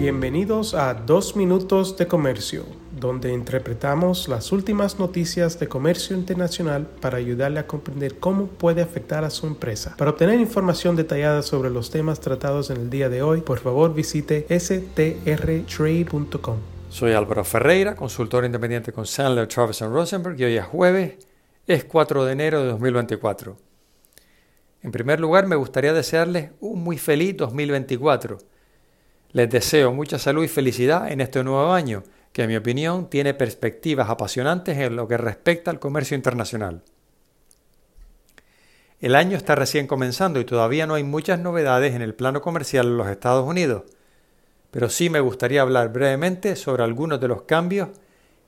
Bienvenidos a Dos Minutos de Comercio, donde interpretamos las últimas noticias de comercio internacional para ayudarle a comprender cómo puede afectar a su empresa. Para obtener información detallada sobre los temas tratados en el día de hoy, por favor visite strtrade.com. Soy Álvaro Ferreira, consultor independiente con Sandler, Travis Rosenberg y hoy es jueves, es 4 de enero de 2024. En primer lugar, me gustaría desearles un muy feliz 2024 les deseo mucha salud y felicidad en este nuevo año, que en mi opinión tiene perspectivas apasionantes en lo que respecta al comercio internacional. El año está recién comenzando y todavía no hay muchas novedades en el plano comercial en los Estados Unidos, pero sí me gustaría hablar brevemente sobre algunos de los cambios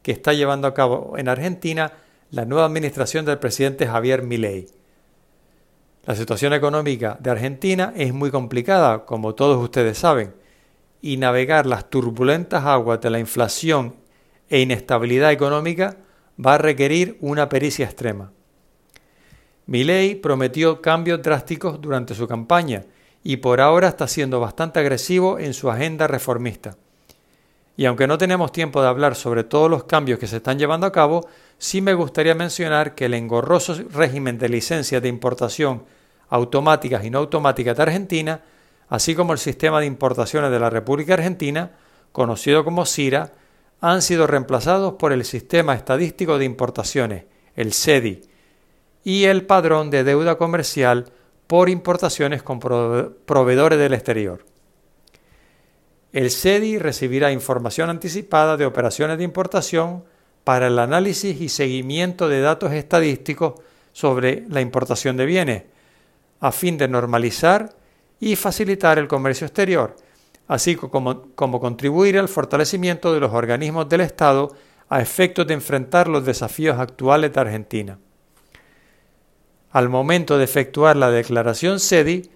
que está llevando a cabo en Argentina la nueva administración del presidente Javier Milei. La situación económica de Argentina es muy complicada, como todos ustedes saben, y navegar las turbulentas aguas de la inflación e inestabilidad económica va a requerir una pericia extrema. Milei prometió cambios drásticos durante su campaña y por ahora está siendo bastante agresivo en su agenda reformista. Y aunque no tenemos tiempo de hablar sobre todos los cambios que se están llevando a cabo, sí me gustaría mencionar que el engorroso régimen de licencias de importación automáticas y no automáticas de Argentina así como el sistema de importaciones de la República Argentina, conocido como CIRA, han sido reemplazados por el Sistema Estadístico de Importaciones, el SEDI, y el Padrón de Deuda Comercial por importaciones con proveedores del exterior. El SEDI recibirá información anticipada de operaciones de importación para el análisis y seguimiento de datos estadísticos sobre la importación de bienes, a fin de normalizar y facilitar el comercio exterior, así como, contribuir al fortalecimiento de los organismos del Estado a efectos de enfrentar los desafíos actuales de Argentina. Al momento de efectuar la declaración SEDI,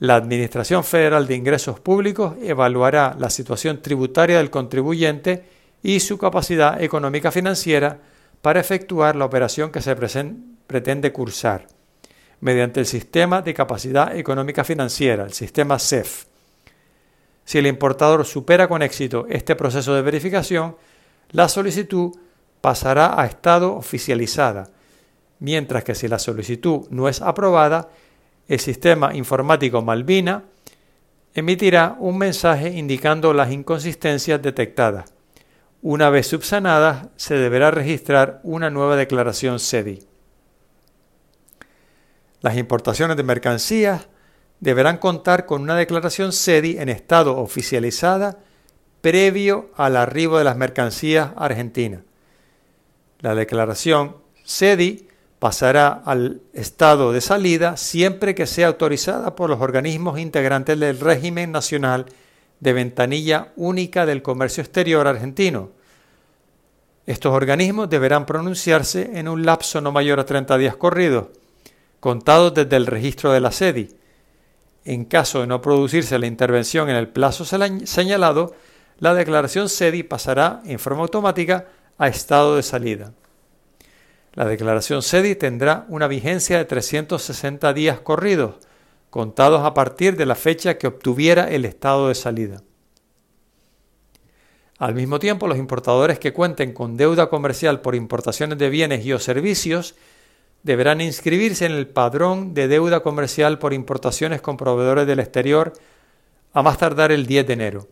la Administración Federal de Ingresos Públicos evaluará la situación tributaria del contribuyente y su capacidad económica financiera para efectuar la operación que se pretende cursar mediante el Sistema de Capacidad Económica Financiera, el sistema CEF. Si el importador supera con éxito este proceso de verificación, la solicitud pasará a estado oficializada, mientras que si la solicitud no es aprobada, el sistema informático Malvina emitirá un mensaje indicando las inconsistencias detectadas. Una vez subsanadas, se deberá registrar una nueva declaración SEDI. Las importaciones de mercancías deberán contar con una declaración SEDI en estado oficializada previo al arribo de las mercancías argentinas. La declaración SEDI pasará al estado de salida siempre que sea autorizada por los organismos integrantes del régimen nacional de ventanilla única del comercio exterior argentino. Estos organismos deberán pronunciarse en un lapso no mayor a 30 días corridos contados desde el registro de la SEDI. En caso de no producirse la intervención en el plazo señalado, la declaración SEDI pasará en forma automática a estado de salida. La declaración SEDI tendrá una vigencia de 360 días corridos, contados a partir de la fecha que obtuviera el estado de salida. Al mismo tiempo, los importadores que cuenten con deuda comercial por importaciones de bienes y o servicios deberán inscribirse en el padrón de deuda comercial por importaciones con proveedores del exterior a más tardar el 10 de enero.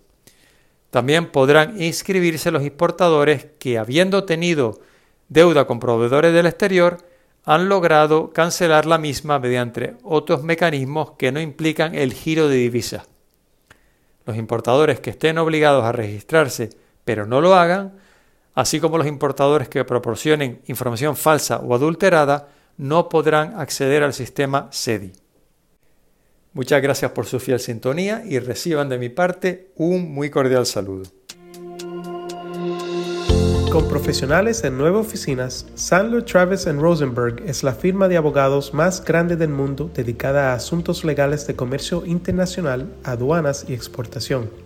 También podrán inscribirse los importadores que, habiendo tenido deuda con proveedores del exterior, han logrado cancelar la misma mediante otros mecanismos que no implican el giro de divisas. Los importadores que estén obligados a registrarse pero no lo hagan, así como los importadores que proporcionen información falsa o adulterada, no podrán acceder al sistema SEDI. Muchas gracias por su fiel sintonía y reciban de mi parte un muy cordial saludo. Con profesionales en nueve oficinas, Sandler Travis Rosenberg es la firma de abogados más grande del mundo dedicada a asuntos legales de comercio internacional, aduanas y exportación.